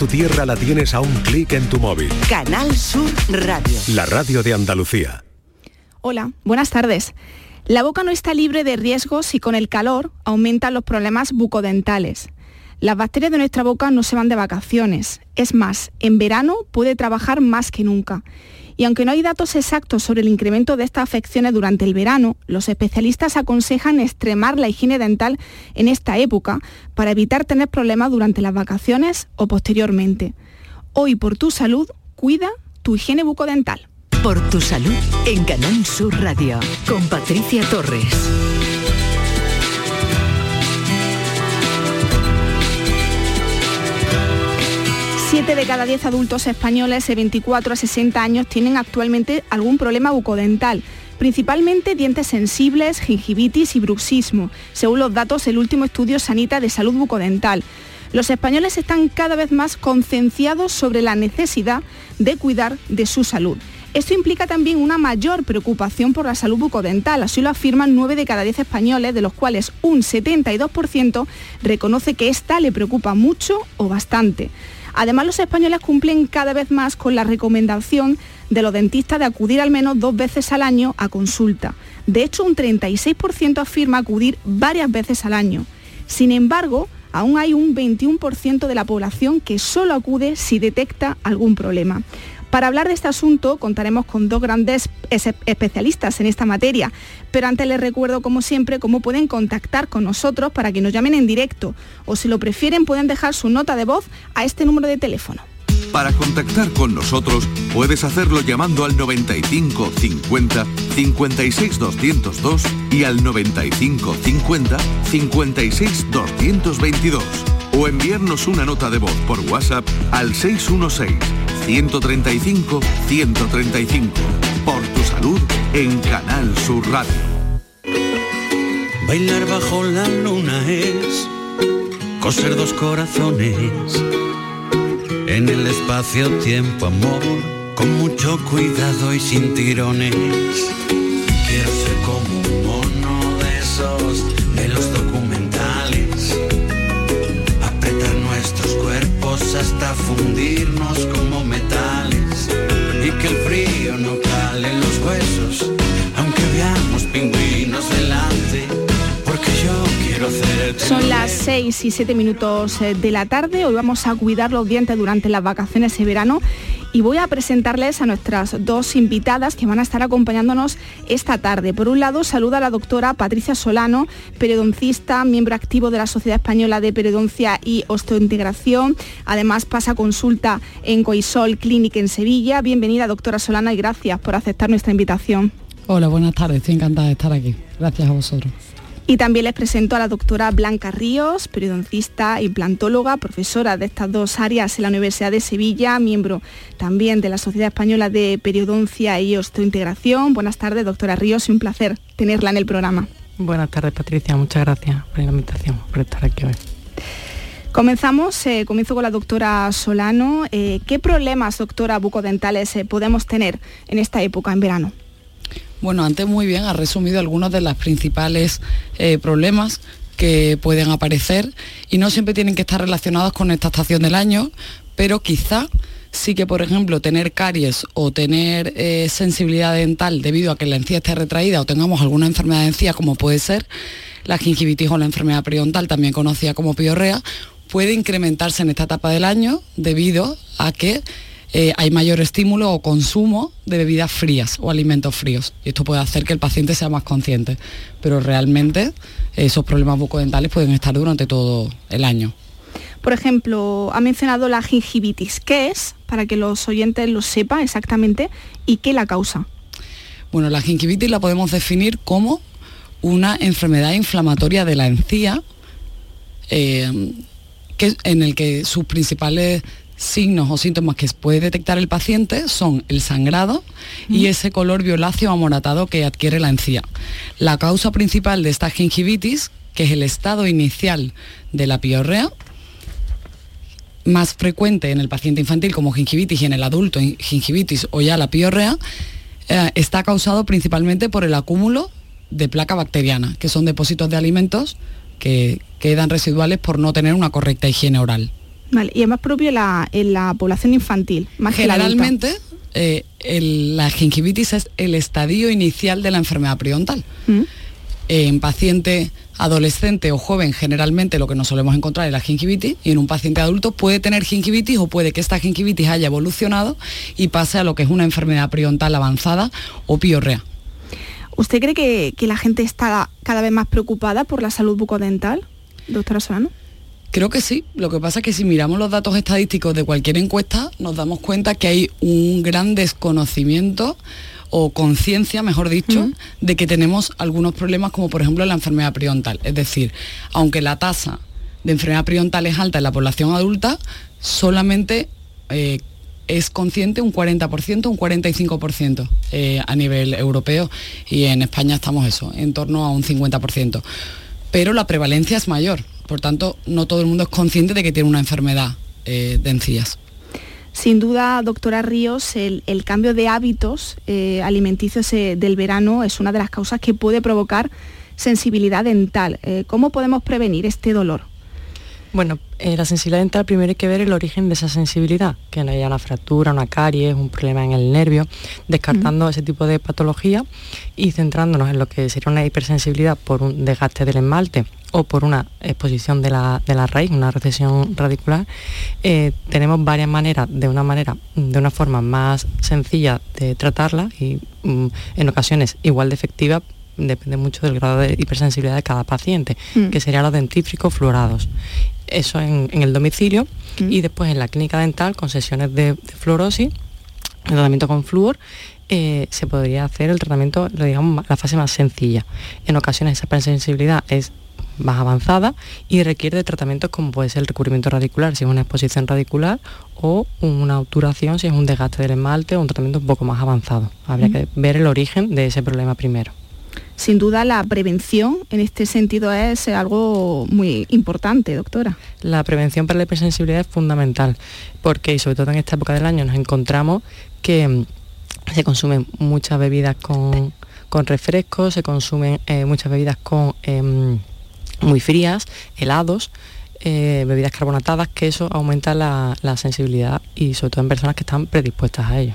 Tu tierra la tienes a un clic en tu móvil. Canal Sur Radio. La radio de Andalucía. Hola, buenas tardes. La boca no está libre de riesgos y con el calor aumentan los problemas bucodentales. Las bacterias de nuestra boca no se van de vacaciones. Es más, en verano puede trabajar más que nunca. Y aunque no hay datos exactos sobre el incremento de estas afecciones durante el verano, los especialistas aconsejan extremar la higiene dental en esta época para evitar tener problemas durante las vacaciones o posteriormente. Hoy por tu salud, cuida tu higiene bucodental. Por tu salud en Canal Sur Radio con Patricia Torres. 7 de cada 10 adultos españoles de 24 a 60 años tienen actualmente algún problema bucodental principalmente dientes sensibles, gingivitis y bruxismo, según los datos del último estudio Sanita de salud bucodental. Los españoles están cada vez más concienciados sobre la necesidad de cuidar de su salud. Esto implica también una mayor preocupación por la salud bucodental, así lo afirman 9 de cada 10 españoles, de los cuales un 72% reconoce que esta le preocupa mucho o bastante. Además, los españoles cumplen cada vez más con la recomendación de los dentistas de acudir al menos dos veces al año a consulta. De hecho, un 36% afirma acudir varias veces al año. Sin embargo, aún hay un 21% de la población que solo acude si detecta algún problema. Para hablar de este asunto contaremos con dos grandes especialistas en esta materia, pero antes les recuerdo como siempre cómo pueden contactar con nosotros para que nos llamen en directo o si lo prefieren pueden dejar su nota de voz a este número de teléfono. Para contactar con nosotros puedes hacerlo llamando al 95 50 56 202 y al 95 50 56 222 o enviarnos una nota de voz por WhatsApp al 616 135 135. Por tu salud en Canal Sur Radio. Bailar bajo la luna es coser dos corazones en el espacio-tiempo, amor, con mucho cuidado y sin tirones. Quiero ser como un mono de esos de los documentales, cuerpos hasta fundirnos como metales. Y que el frío no cale en los huesos, aunque veamos pingüinos delante, porque yo quiero hacerte Son las 6 y 7 minutos eh, de la tarde. Hoy vamos a cuidar los dientes durante las vacaciones de verano y voy a presentarles a nuestras dos invitadas que van a estar acompañándonos esta tarde. Por un lado, saluda a la doctora Patricia Solano, periodoncista, miembro activo de la Sociedad Española de Periodoncia y Osteointegración. Además, pasa consulta en Coisol Clinic en Sevilla. Bienvenida, doctora Solano, y gracias por aceptar nuestra invitación. Hola, buenas tardes. Estoy encantada de estar aquí. Gracias a vosotros. Y también les presento a la doctora Blanca Ríos, periodoncista, implantóloga, profesora de estas dos áreas en la Universidad de Sevilla, miembro también de la Sociedad Española de Periodoncia y Osteointegración. Buenas tardes, doctora Ríos, un placer tenerla en el programa. Buenas tardes, Patricia. Muchas gracias por la invitación, por estar aquí hoy. Comenzamos, eh, comienzo con la doctora Solano. Eh, ¿Qué problemas, doctora, bucodentales eh, podemos tener en esta época, en verano? Bueno, antes muy bien ha resumido algunos de los principales eh, problemas que pueden aparecer y no siempre tienen que estar relacionados con esta estación del año, pero quizá sí que, por ejemplo, tener caries o tener eh, sensibilidad dental debido a que la encía esté retraída o tengamos alguna enfermedad de encía, como puede ser la gingivitis o la enfermedad periodontal, también conocida como piorrea, puede incrementarse en esta etapa del año debido a que eh, hay mayor estímulo o consumo de bebidas frías o alimentos fríos. Y esto puede hacer que el paciente sea más consciente. Pero realmente esos problemas bucodentales pueden estar durante todo el año. Por ejemplo, ha mencionado la gingivitis. ¿Qué es? Para que los oyentes lo sepan exactamente y qué la causa. Bueno, la gingivitis la podemos definir como una enfermedad inflamatoria de la encía eh, que, en el que sus principales signos o síntomas que puede detectar el paciente son el sangrado y ese color violáceo amoratado que adquiere la encía. La causa principal de esta gingivitis, que es el estado inicial de la piorrea, más frecuente en el paciente infantil como gingivitis y en el adulto gingivitis o ya la piorrea, eh, está causado principalmente por el acúmulo de placa bacteriana, que son depósitos de alimentos que quedan residuales por no tener una correcta higiene oral. Vale, y es más propio en la, en la población infantil, más Generalmente, eh, la gingivitis es el estadio inicial de la enfermedad periodontal. ¿Mm? En paciente adolescente o joven generalmente lo que nos solemos encontrar es la gingivitis y en un paciente adulto puede tener gingivitis o puede que esta gingivitis haya evolucionado y pase a lo que es una enfermedad periodontal avanzada o piorrea. ¿Usted cree que, que la gente está cada vez más preocupada por la salud bucodental, doctora Solano? Creo que sí. Lo que pasa es que si miramos los datos estadísticos de cualquier encuesta, nos damos cuenta que hay un gran desconocimiento o conciencia, mejor dicho, de que tenemos algunos problemas como por ejemplo la enfermedad periodontal. Es decir, aunque la tasa de enfermedad periodontal es alta en la población adulta, solamente eh, es consciente un 40%, un 45% eh, a nivel europeo y en España estamos eso, en torno a un 50%. Pero la prevalencia es mayor. Por tanto, no todo el mundo es consciente de que tiene una enfermedad eh, de encías. Sin duda, doctora Ríos, el, cambio de hábitos eh, alimenticios eh, del verano es una de las causas que puede provocar sensibilidad dental. ¿Cómo podemos prevenir este dolor? Bueno, la sensibilidad dental primero hay que ver el origen de esa sensibilidad, que no haya una fractura, una caries, un problema en el nervio, descartando ese tipo de patología y centrándonos en lo que sería una hipersensibilidad por un desgaste del esmalte o por una exposición de la, raíz, una recesión radicular, eh, tenemos varias maneras, de una manera, de una forma más sencilla de tratarla y mm, en ocasiones igual de efectiva, depende mucho del grado de hipersensibilidad de cada paciente, mm. que serían los dentífricos fluorados. Eso en, el domicilio mm. y después en la clínica dental con sesiones de, fluorosis, el tratamiento con flúor eh, se podría hacer el tratamiento, digamos, la fase más sencilla. En ocasiones esa hipersensibilidad es más avanzada y requiere de tratamientos como puede ser el recubrimiento radicular si es una exposición radicular o una obturación si es un desgaste del esmalte o un tratamiento un poco más avanzado. Habría que ver el origen de ese problema primero. Sin duda la prevención en este sentido es algo muy importante, doctora. La prevención para la hipersensibilidad es fundamental porque, sobre todo en esta época del año, nos encontramos que mm, se consumen muchas bebidas con, refrescos, se consumen eh, muchas bebidas con em, muy frías, helados, eh, bebidas carbonatadas, que eso aumenta la, la sensibilidad y sobre todo en personas que están predispuestas a ello.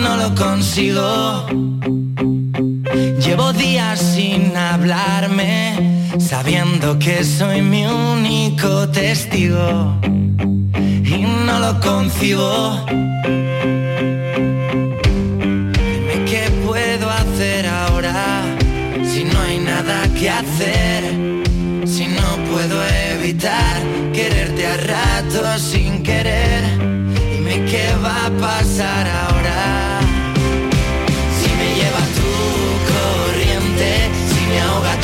no lo consigo. Llevo días sin hablarme, sabiendo que soy mi único testigo y no lo concibo. Dime qué puedo hacer ahora si no hay nada que hacer puedo evitar quererte a rato sin querer. Dime qué va a pasar ahora.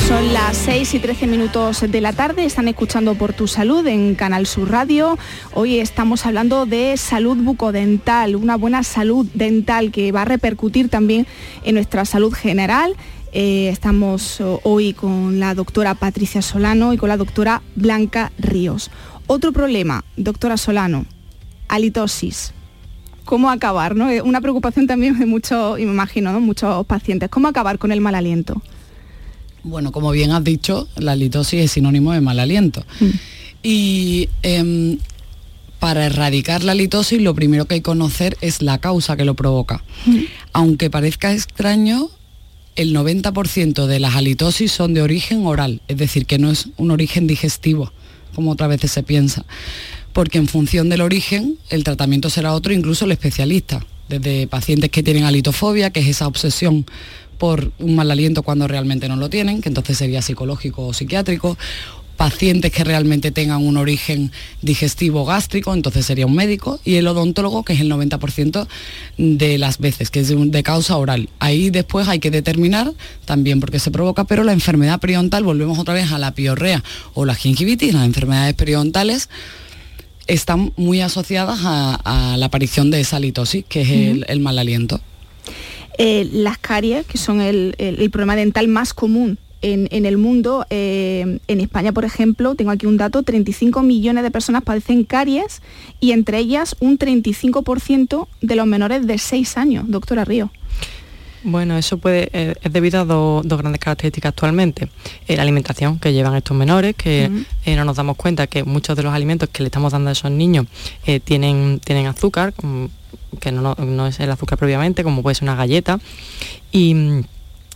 Son las 6 y 13 minutos de la tarde, están escuchando por tu salud en Canal Sur Radio. Hoy estamos hablando de salud bucodental, una buena salud dental que va a repercutir también en nuestra salud general eh, estamos hoy con la doctora Patricia Solano y con la doctora Blanca Ríos. Otro problema, doctora Solano, halitosis. ¿Cómo acabar? ¿no? Una preocupación también de muchos, imagino, muchos pacientes. ¿Cómo acabar con el mal aliento? Bueno, como bien has dicho, la halitosis es sinónimo de mal aliento. Mm. Y em, para erradicar la halitosis lo primero que hay que conocer es la causa que lo provoca. Mm. Aunque parezca extraño, el 90% de las halitosis son de origen oral, es decir, que no es un origen digestivo, como otras veces se piensa, porque en función del origen el tratamiento será otro, incluso el especialista, desde pacientes que tienen halitofobia, que es esa obsesión por un mal aliento cuando realmente no lo tienen, que entonces sería psicológico o psiquiátrico, pacientes que realmente tengan un origen digestivo gástrico, entonces sería un médico, y el odontólogo, que es el 90% de las veces, que es de, causa oral. Ahí después hay que determinar también por qué se provoca, pero la enfermedad periodontal, volvemos otra vez a la piorrea o la gingivitis, las enfermedades periodontales, están muy asociadas a, la aparición de esa litosis, que es el, mal aliento. Eh, las caries, que son el, problema dental más común en, el mundo, eh, en España, por ejemplo, tengo aquí un dato, 35 millones de personas padecen caries y entre ellas un 35% de los menores de 6 años, doctora Río. Bueno, eso puede, eh, es debido a dos grandes características actualmente. la alimentación que llevan estos menores, que no nos damos cuenta que muchos de los alimentos que le estamos dando a esos niños tienen, tienen azúcar, que no, es el azúcar previamente, como puede ser una galleta. Y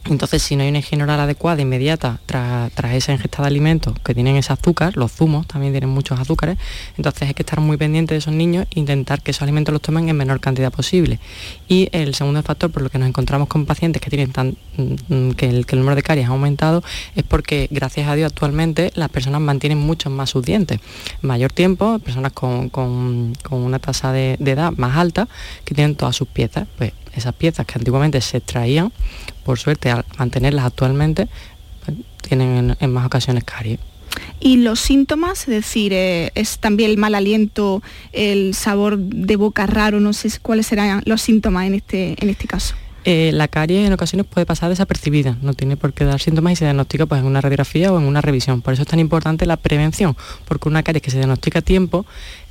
entonces, si no hay una higiene oral adecuada, inmediata, tras, esa ingesta de alimentos que tienen ese azúcar, los zumos también tienen muchos azúcares, entonces hay que estar muy pendiente de esos niños e intentar que esos alimentos los tomen en menor cantidad posible. Y el segundo factor por lo que nos encontramos con pacientes que tienen tan, mm, que, el, número de caries ha aumentado es porque, gracias a Dios, actualmente las personas mantienen mucho más sus dientes. Mayor tiempo, personas con, una tasa de, de edad más alta, que tienen todas sus piezas, pues esas piezas que antiguamente se extraían, por suerte al mantenerlas actualmente, pues, tienen en, más ocasiones caries. Y los síntomas, es decir, eh, es también el mal aliento, el sabor de boca raro, no sé cuáles serán los síntomas en este, en este caso. Eh, la caries en ocasiones puede pasar desapercibida, no tiene por qué dar síntomas y se diagnostica pues, en una radiografía o en una revisión. Por eso es tan importante la prevención, porque una caries que se diagnostica a tiempo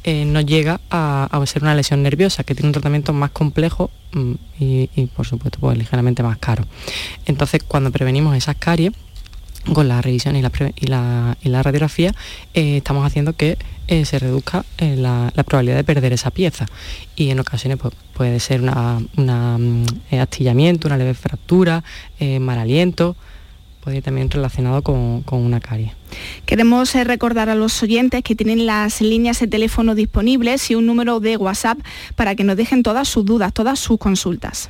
eh, no llega a, ser una lesión nerviosa, que tiene un tratamiento más complejo mm, y, por supuesto pues, ligeramente más caro. Entonces cuando prevenimos esas caries, con la revisión y la, radiografía, eh, estamos haciendo que eh, se reduzca la, probabilidad de perder esa pieza. Y en ocasiones pues, puede ser un astillamiento, una leve fractura, mal aliento, puede ir también relacionado con, una carie. Queremos eh, recordar a los oyentes que tienen las líneas de teléfono disponibles y un número de WhatsApp para que nos dejen todas sus dudas, todas sus consultas.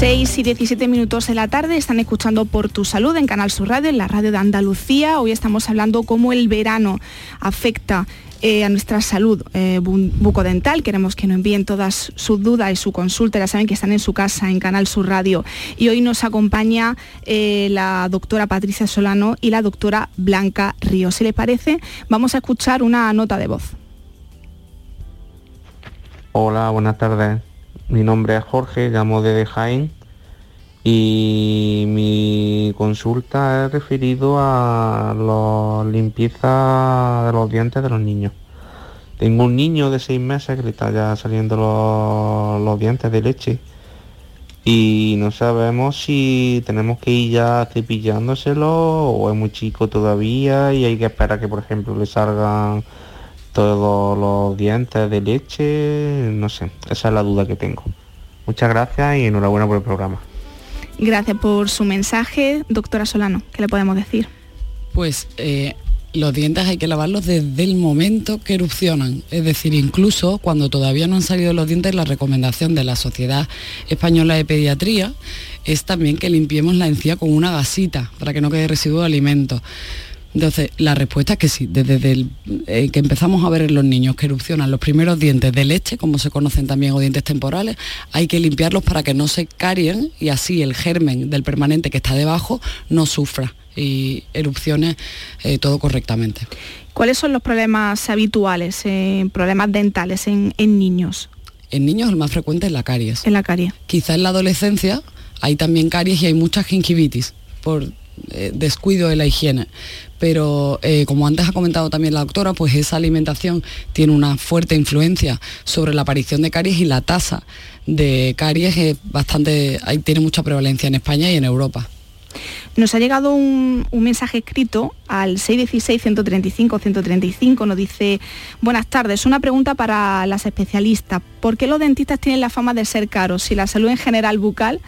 Seis y 17 minutos de la tarde están escuchando Por tu Salud en Canal Sur Radio, en la radio de Andalucía. Hoy estamos hablando cómo el verano afecta eh, a nuestra salud eh, bucodental. Queremos que nos envíen todas sus dudas y su consulta. Ya saben que están en su casa, en Canal Sur Radio. Y hoy nos acompaña eh, la doctora Patricia Solano y la doctora Blanca Río. Si les parece, vamos a escuchar una nota de voz. Hola, buenas tardes. Mi nombre es Jorge, llamo de Jaén y mi consulta es referido a la limpieza de los dientes de los niños. Tengo un niño de seis meses que le está ya saliendo los, dientes de leche y no sabemos si tenemos que ir ya cepillándoselo o es muy chico todavía y hay que esperar que por ejemplo le salgan todos los dientes de leche, no sé, esa es la duda que tengo. Muchas gracias y enhorabuena por el programa. Gracias por su mensaje, doctora Solano. ¿Qué le podemos decir? Pues eh, los dientes hay que lavarlos desde el momento que erupcionan. Es decir, incluso cuando todavía no han salido los dientes, la recomendación de la Sociedad Española de Pediatría es también que limpiemos la encía con una gasita para que no quede residuo de alimentos. Entonces, la respuesta es que sí, desde el, eh, que empezamos a ver en los niños que erupcionan los primeros dientes de leche, como se conocen también, o dientes temporales, hay que limpiarlos para que no se carien y así el germen del permanente que está debajo no sufra y erupcione eh, todo correctamente. ¿Cuáles son los problemas habituales, eh, problemas dentales en, niños? En niños el más frecuente es la caries. En la caries. Quizá en la adolescencia hay también caries y hay mucha gingivitis por descuido de la higiene pero eh, como antes ha comentado también la doctora, pues esa alimentación tiene una fuerte influencia sobre la aparición de caries y la tasa de caries es bastante, tiene mucha prevalencia en España y en Europa. Nos ha llegado un, mensaje escrito al 616-135-135, nos dice, buenas tardes, una pregunta para las especialistas. ¿Por qué los dentistas tienen la fama de ser caros si la salud en general bucal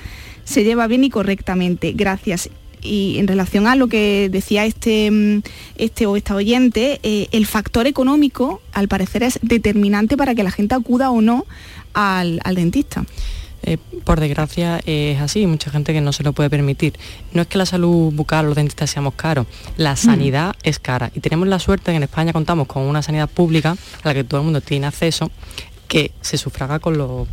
se lleva bien y correctamente? Gracias y en relación a lo que decía este, mm, este o esta oyente, eh, el factor económico al parecer es determinante para que la gente acuda o no al, dentista. Eh, por desgracia es así, mucha gente que no se lo puede permitir. No es que la salud bucal o los dentistas seamos caros, la mm. sanidad es cara y tenemos la suerte que en España contamos con una sanidad pública a la que todo el mundo tiene acceso, que se sufraga con los,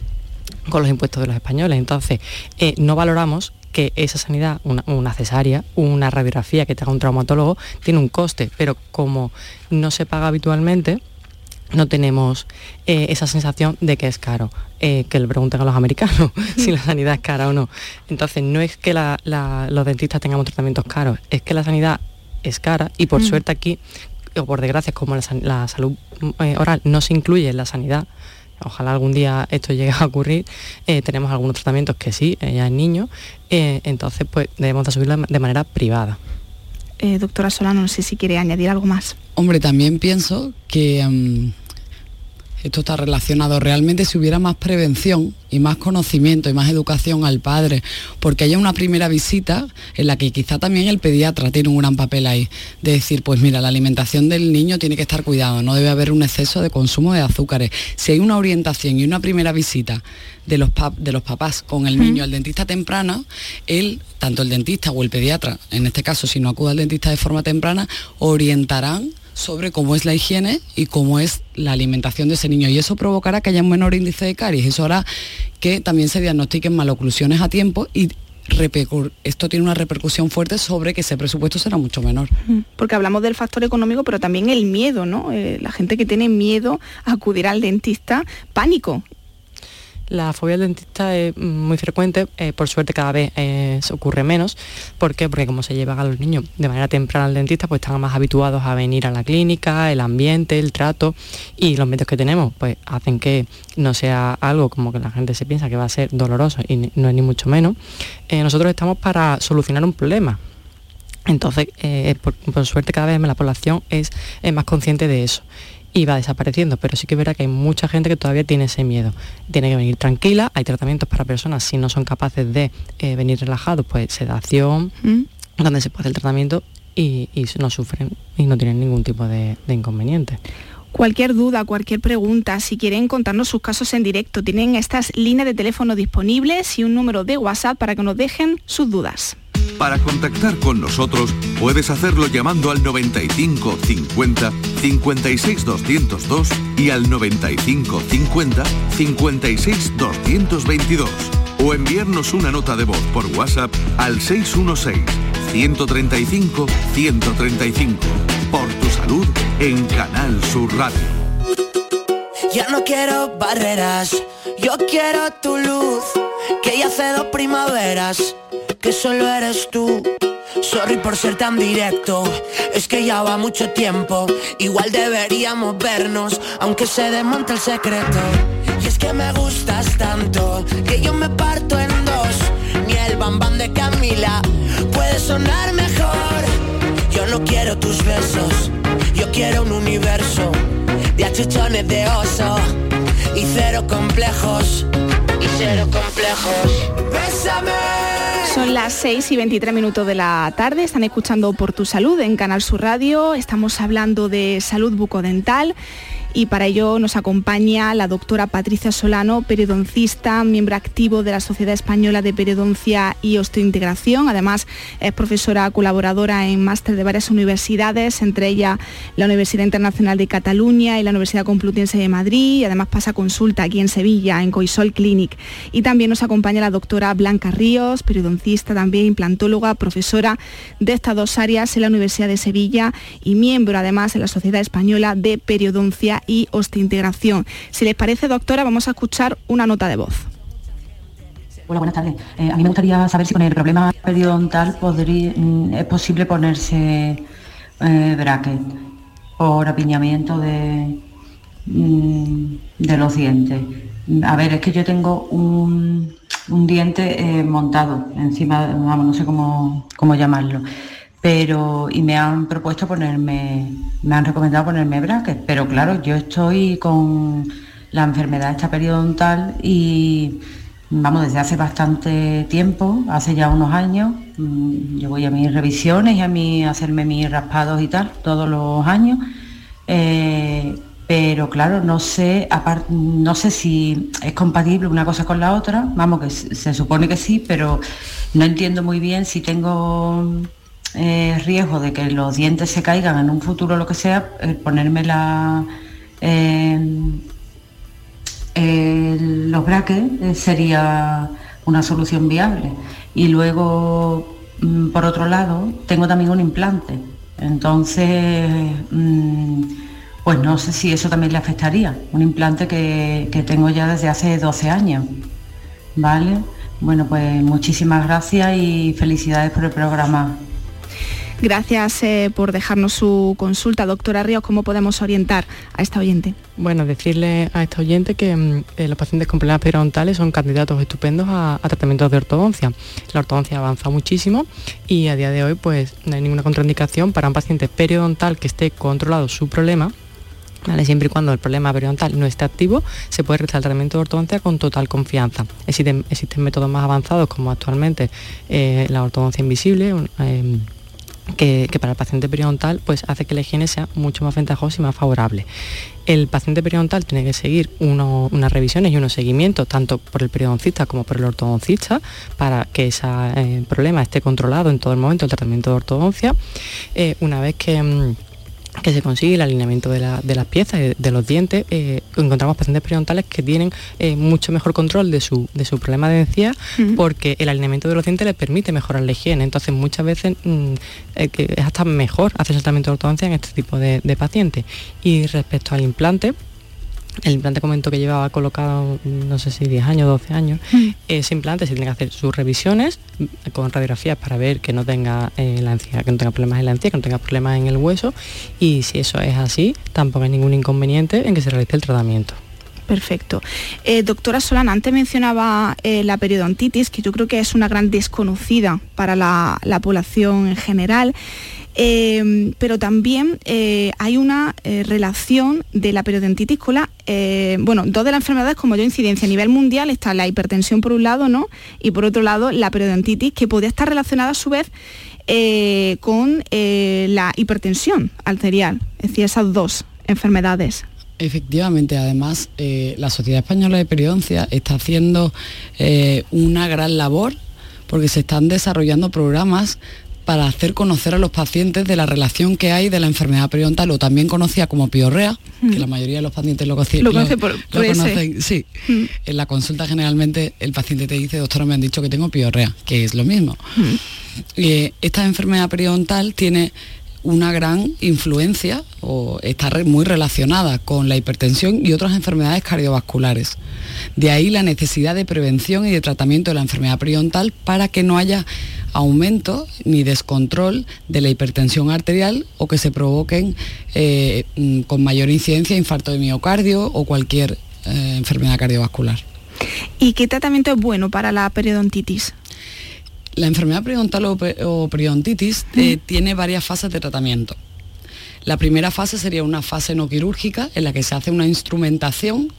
con los impuestos de los españoles. Entonces, eh, no valoramos que esa sanidad, una, cesárea, una radiografía que te haga un traumatólogo, tiene un coste, pero como no se paga habitualmente, no tenemos eh, esa sensación de que es caro, eh, que le pregunten a los americanos si la sanidad es cara o no. Entonces, no es que los dentistas tengamos tratamientos caros, es que la sanidad es cara y por mm. suerte aquí, o por desgracia, como la, salud eh, oral no se incluye en la sanidad, ojalá algún día esto llegue a ocurrir, eh, tenemos algunos tratamientos que sí, eh, ya en niños, eh, entonces pues debemos de subirlo de manera privada. doctora Solano, no sé si quiere añadir algo más. Hombre, también pienso que mm, esto está relacionado realmente si hubiera más prevención y más conocimiento y más educación al padre, porque haya una primera visita en la que quizá también el pediatra tiene un gran papel ahí, de decir, pues mira, la alimentación del niño tiene que estar cuidado, no debe haber un exceso de consumo de azúcares. Si hay una orientación y una primera visita de los, de los papás con el niño al dentista temprana, él, tanto el dentista o el pediatra, en este caso si no acude al dentista de forma temprana, orientarán sobre cómo es la higiene y cómo es la alimentación de ese niño. Y eso provocará que haya un menor índice de caries. Eso hará que también se diagnostiquen maloclusiones a tiempo y esto tiene una repercusión fuerte sobre que ese presupuesto será mucho menor. Porque hablamos del factor económico, pero también el miedo, ¿no? Eh, la gente que tiene miedo a acudir al dentista, pánico. La fobia al dentista es muy frecuente, eh, por suerte cada vez eh, se ocurre menos. ¿Por qué? Porque como se llevan a los niños de manera temprana al dentista, pues están más habituados a venir a la clínica, el ambiente, el trato y los medios que tenemos, pues hacen que no sea algo como que la gente se piensa que va a ser doloroso y no es ni mucho menos. Eh, nosotros estamos para solucionar un problema, entonces, por, suerte cada vez la población es, más consciente de eso y va desapareciendo, pero sí que verá que hay mucha gente que todavía tiene ese miedo. Tiene que venir tranquila, hay tratamientos para personas si no son capaces de eh, venir relajados, pues sedación, mm. donde se puede hacer el tratamiento y, no sufren y no tienen ningún tipo de, de inconveniente. Cualquier duda, cualquier pregunta, si quieren contarnos sus casos en directo, tienen estas líneas de teléfono disponibles y un número de WhatsApp para que nos dejen sus dudas. Para contactar con nosotros puedes hacerlo llamando al 95 50 56 202 y al 95 50 56 222 o enviarnos una nota de voz por WhatsApp al 616 135 135 por tu salud en Canal Sur Radio. Ya no quiero barreras, yo quiero tu luz, que ya hace dos primaveras que solo eres tú. Sorry por ser tan directo, es que ya va mucho tiempo. Igual deberíamos vernos, aunque se desmonte el secreto. Y es que me gustas tanto, que yo me parto en dos. Ni el bambán de Camila puede sonar mejor. Yo no quiero tus besos, yo quiero un universo de achuchones de oso y cero complejos. Y cero complejos. Bésame son las 6 y 23 minutos de la tarde, están escuchando Por tu Salud en Canal Sur Radio, estamos hablando de salud bucodental y para ello nos acompaña la doctora Patricia Solano, periodoncista, miembro activo de la Sociedad Española de Periodoncia y Osteointegración. Además, es profesora colaboradora en máster de varias universidades, entre ellas la Universidad Internacional de Cataluña y la Universidad Complutense de Madrid. Además pasa consulta aquí en Sevilla, en Coisol Clinic. Y también nos acompaña la doctora Blanca Ríos, periodoncista también, implantóloga, profesora de estas dos áreas en la Universidad de Sevilla y miembro además en la Sociedad Española de Periodoncia y osteointegración. Si les parece, doctora, vamos a escuchar una nota de voz. Hola, buenas tardes. Eh, a mí me gustaría saber si con el problema periodontal podría, mm, es posible ponerse eh, bracket por apiñamiento de, mm, de los dientes. a ver, es que yo tengo un, diente eh, montado encima, vamos, no sé cómo, cómo llamarlo pero y me han propuesto ponerme, me han recomendado ponerme brackets, pero claro, yo estoy con la enfermedad esta periodontal y vamos, desde hace bastante tiempo, hace ya unos años, mm, yo voy a mis revisiones y a mí hacerme mis raspados y tal, todos los años. Eh, pero claro, no sé, no sé si es compatible una cosa con la otra, vamos, que se supone que sí, pero no entiendo muy bien si tengo eh, riesgo de que los dientes se caigan en un futuro lo que sea, ponerme la, los brackets eh, sería una solución viable. Y luego, mm, por otro lado, tengo también un implante. Entonces, mm, pues no sé si eso también le afectaría. Un implante que, que tengo ya desde hace 12 años. ¿Vale? Bueno, pues muchísimas gracias y felicidades por el programa. Gracias eh, por dejarnos su consulta. Doctora Ríos, ¿cómo podemos orientar a esta oyente? Bueno, decirle a esta oyente que mm, eh, los pacientes con problemas periodontales son candidatos estupendos a, tratamientos de ortodoncia. La ortodoncia avanza muchísimo y a día de hoy pues no hay ninguna contraindicación para un paciente periodontal que esté controlado su problema Siempre y cuando el problema periodontal no esté activo, se puede realizar el tratamiento de ortodoncia con total confianza. Existen, métodos más avanzados como actualmente eh, la ortodoncia invisible, que, para el paciente periodontal pues hace que la higiene sea mucho más ventajosa y más favorable. El paciente periodontal tiene que seguir unas revisiones y unos seguimientos tanto por el periodoncista como por el ortodoncista para que ese eh, problema esté controlado en todo el momento del tratamiento de ortodoncia. Eh, una vez que mm, que se consigue el alineamiento de, las piezas, de, de los dientes, eh, encontramos pacientes periodontales que tienen eh, mucho mejor control de su, problema de encía porque el alineamiento de los dientes les permite mejorar la higiene. Entonces muchas veces mm, eh, es hasta mejor hacer el tratamiento de ortodoncia en este tipo de pacientes. Y respecto al implante, el implante comentó que llevaba colocado, no sé si 10 años, 12 años. Mm. Ese implante se tiene que hacer sus revisiones con radiografías para ver que no tenga eh, la encía, que no tenga problemas en la encía, que no tenga problemas en el hueso. Y si eso es así, tampoco hay ningún inconveniente en que se realice el tratamiento. Perfecto. Eh, doctora Solana, antes mencionaba eh, la periodontitis, que yo creo que es una gran desconocida para la, la población en general. Em, pero también eh, hay una eh, relación de la periodontitis con la, eh, bueno, dos de las enfermedades como yo incidencia a nivel mundial está la hipertensión por un lado, ¿no? Y por otro lado la periodontitis que podría estar relacionada a su vez con la hipertensión arterial, es decir, esas dos enfermedades. Efectivamente, además la Sociedad Española de Periodoncia está haciendo una gran labor porque se están desarrollando programas para hacer conocer a los pacientes de la relación que hay de la enfermedad periodontal o también conocida como piorrea, que la mayoría de los pacientes lo, conocen. Sí, en la consulta generalmente el paciente te dice, doctora, me han dicho que tengo piorrea, que es lo mismo. y esta enfermedad periodontal tiene una gran influencia o está muy relacionada con la hipertensión y otras enfermedades cardiovasculares. De ahí la necesidad de prevención y de tratamiento de la enfermedad periodontal para que no haya aumento ni descontrol de la hipertensión arterial o que se provoquen eh, mm, con mayor incidencia infarto de miocardio o cualquier eh, enfermedad cardiovascular. ¿Y qué tratamiento es bueno para la periodontitis? La enfermedad periodontal o, periodontitis eh, tiene varias fases de tratamiento. La primera fase sería una fase no quirúrgica en la que se hace una instrumentación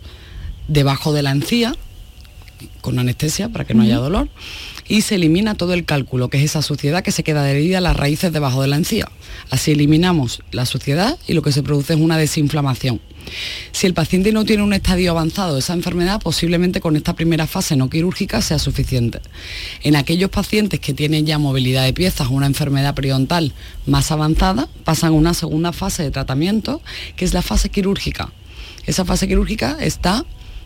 debajo de la encía con anestesia para que no haya dolor y se elimina todo el cálculo, que es esa suciedad que se queda adherida a las raíces debajo de la encía. Así eliminamos la suciedad y lo que se produce es una desinflamación. Si el paciente no tiene un estadio avanzado de esa enfermedad, posiblemente con esta primera fase no quirúrgica sea suficiente. En aquellos pacientes que tienen ya movilidad de piezas una enfermedad periodontal más avanzada, pasan a una segunda fase de tratamiento, que es la fase quirúrgica. Esa fase quirúrgica está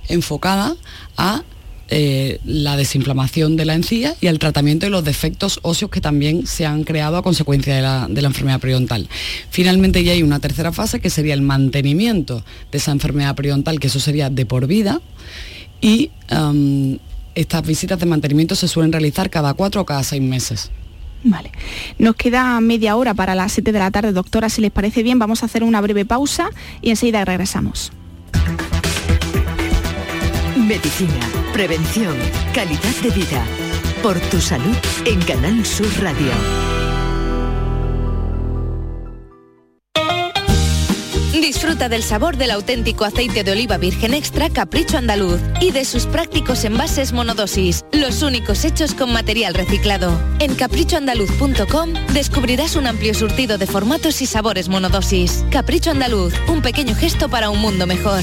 enfocada a eh, la desinflamación de la encía y el tratamiento de los defectos óseos que también se han creado a consecuencia de la, enfermedad periodontal. Finalmente ya hay una tercera fase que sería el mantenimiento de esa enfermedad periodontal, que eso sería de por vida, y estas visitas de mantenimiento se suelen realizar cada cuatro o cada seis meses. Vale. Nos queda media hora para las 7 de la tarde, doctora. Si les parece bien, vamos a hacer una breve pausa y enseguida regresamos. Medicina, prevención, calidad de vida. Por tu salud en Canal Sur Radio. Disfruta del sabor del auténtico aceite de oliva virgen extra Capricho Andaluz y de sus prácticos envases monodosis, los únicos hechos con material reciclado. En caprichoandaluz.com descubrirás un amplio surtido de formatos y sabores monodosis. Capricho Andaluz, un pequeño gesto para un mundo mejor.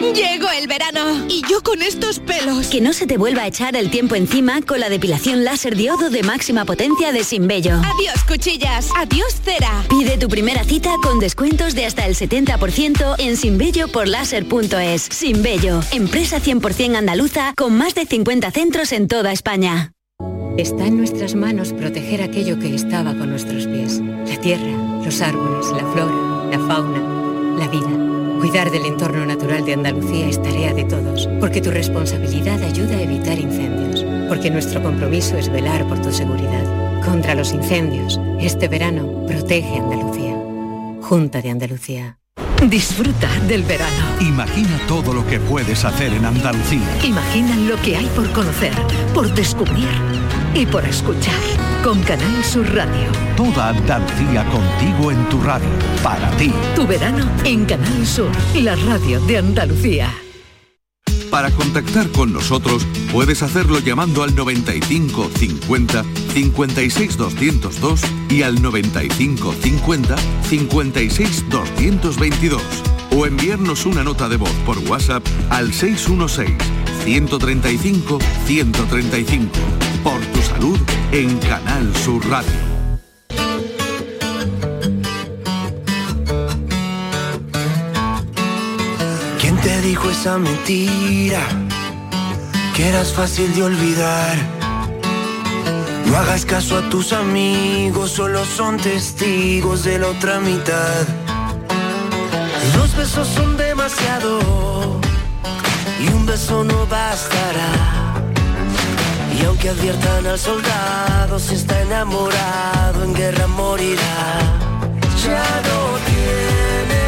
Llegó el verano y yo con estos pelos. Que no se te vuelva a echar el tiempo encima con la depilación láser diodo de máxima potencia de Sinbello. Adiós cuchillas, adiós cera. Pide tu primera cita con descuentos de hasta el 70% en sinbello por láser.es. Sinbello, empresa 100% andaluza con más de 50 centros en toda España. Está en nuestras manos proteger aquello que estaba con nuestros pies. La tierra, los árboles, la flora, la fauna, la vida. Cuidar del entorno natural de Andalucía es tarea de todos, porque tu responsabilidad ayuda a evitar incendios, porque nuestro compromiso es velar por tu seguridad. Contra los incendios, este verano protege Andalucía. Junta de Andalucía. Disfruta del verano. Imagina todo lo que puedes hacer en Andalucía. Imagina lo que hay por conocer, por descubrir y por escuchar. Con Canal Sur Radio. Toda Andalucía contigo en tu radio, para ti. Tu verano en Canal Sur, la radio de Andalucía. Para contactar con nosotros puedes hacerlo llamando al 95 50 56 202 y al 95 50 56 222 o enviarnos una nota de voz por WhatsApp al 616 135 135. Por tu salud en Canal Sur Radio. ¿Quién te dijo esa mentira? Que eras fácil de olvidar. No hagas caso a tus amigos, solo son testigos de la otra mitad. Dos besos son demasiado y un beso no bastará. Y aunque adviertan al soldado, si está enamorado, en guerra morirá. Ya no tienes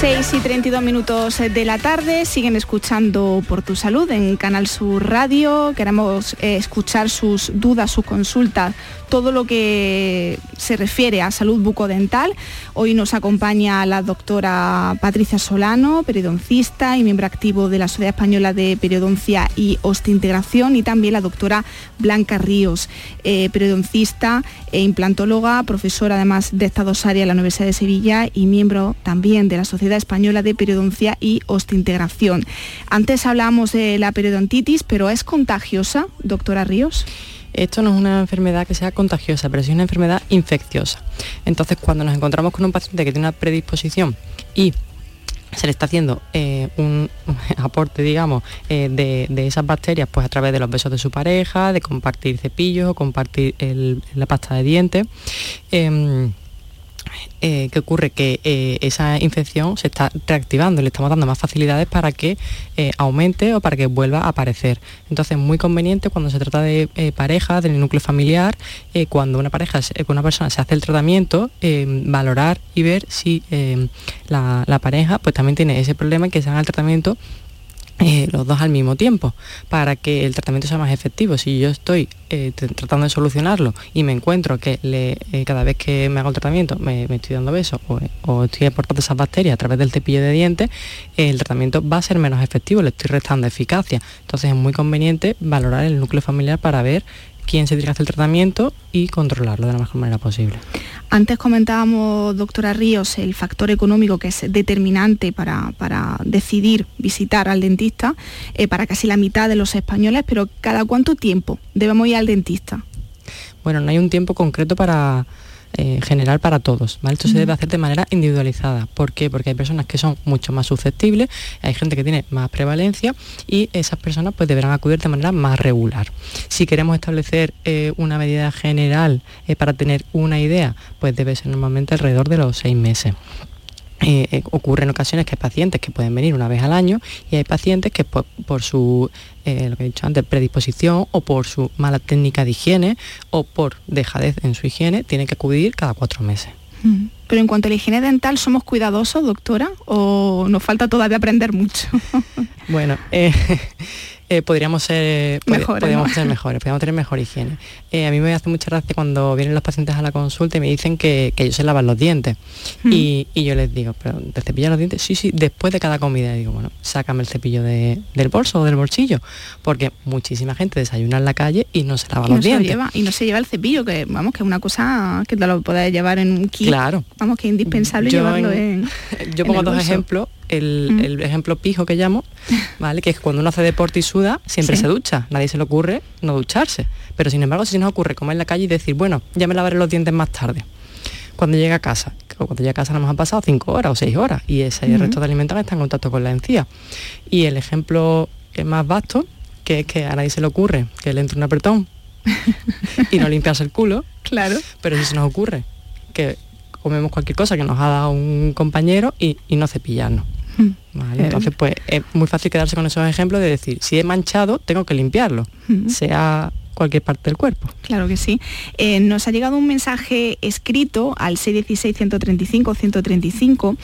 6 y 32 minutos de la tarde, siguen escuchando por tu salud en Canal Sur Radio. Queremos eh, escuchar sus dudas, sus consultas, todo lo que se refiere a salud bucodental. Hoy nos acompaña la doctora Patricia Solano, periodoncista y miembro activo de la Sociedad Española de Periodoncia y Osteointegración, y también la doctora Blanca Ríos, eh, periodoncista e implantóloga, profesora además de esta dosaria en la Universidad de Sevilla y miembro también de la Sociedad Española de Periodoncia y Osteointegración. Antes hablábamos de la periodontitis, pero ¿es contagiosa, doctora Ríos? Esto no es una enfermedad que sea contagiosa, pero sí una enfermedad infecciosa. Entonces, cuando nos encontramos con un paciente que tiene una predisposición y se le está haciendo eh, un aporte, digamos, eh, de, esas bacterias pues a través de los besos de su pareja, de compartir cepillos compartir la pasta de dientes. em, eh, ¿Qué ocurre? Que eh, esa infección se está reactivando, le estamos dando más facilidades para que eh, aumente o para que vuelva a aparecer. Entonces es muy conveniente cuando se trata de eh, pareja, del núcleo familiar, cuando una pareja, se- una persona se hace el tratamiento, valorar y ver si la, la pareja pues también tiene ese problema y que se haga el tratamiento eh, los dos al mismo tiempo para que el tratamiento sea más efectivo. Si yo estoy eh, tr- tratando de solucionarlo y me encuentro que le- eh, cada vez que me hago el tratamiento me, estoy dando besos o, o estoy aportando esas bacterias a través del cepillo de dientes, el tratamiento va a ser menos efectivo, le estoy restando eficacia. Entonces es muy conveniente valorar el núcleo familiar para ver quién se dirige el tratamiento y controlarlo de la mejor manera posible. Antes comentábamos, doctora Ríos, el factor económico que es determinante para, decidir visitar al dentista eh, para casi la mitad de los españoles, pero ¿cada cuánto tiempo debemos ir al dentista? Bueno, no hay un tiempo concreto para, eh, general para todos. ¿vale? Esto se debe hacer de manera individualizada. ¿Por qué? Porque hay personas que son mucho más susceptibles, hay gente que tiene más prevalencia y esas personas pues deberán acudir de manera más regular. Si queremos establecer eh, una medida general eh, para tener una idea, pues debe ser normalmente alrededor de los seis meses. Eh, eh, ocurre en ocasiones que hay pacientes que pueden venir una vez al año y hay pacientes que por, su, eh, lo que he dicho antes, predisposición o por su mala técnica de higiene o por dejadez en su higiene tienen que acudir cada cuatro meses. Mm. Pero en cuanto a la higiene dental, ¿somos cuidadosos, doctora? ¿O nos falta todavía aprender mucho? bueno, Eh, podríamos ser mejores, podríamos ser mejores, podríamos tener mejor higiene. Eh, a mí me hace mucha gracia cuando vienen los pacientes a la consulta y me dicen que, ellos se lavan los dientes. Hmm. Y, yo les digo, ¿pero te cepillan los dientes? Sí, sí, después de cada comida. Y digo, bueno, sácame el cepillo del bolso o del bolsillo. Porque muchísima gente desayuna en la calle y no se lava los dientes. y no se lleva el cepillo, que vamos, que es una cosa que te lo puedes llevar en un kit. Claro. Vamos, que es indispensable llevarlo en, Yo pongo dos ejemplos el, ejemplo pijo que llamo, ¿vale? Que es cuando uno hace deporte y suda, siempre se ducha. Nadie se le ocurre no ducharse. Pero sin embargo, si nos ocurre comer en la calle y decir, bueno, ya me lavaré los dientes más tarde. Cuando llega a casa, cuando llega a casa nos han pasado cinco horas o seis horas y ese resto de alimentos está en contacto con la encía. Y el ejemplo más vasto, que es que a nadie se le ocurre que le entre un apretón y no limpiarse el culo. Claro. Pero si se nos ocurre que comemos cualquier cosa que nos ha dado un compañero y no cepillarnos. Entonces, pues es muy fácil quedarse con esos ejemplos de decir, si he manchado, tengo que limpiarlo, sea cualquier parte del cuerpo. Claro que sí. Eh, nos ha llegado un mensaje escrito al 616-135-135.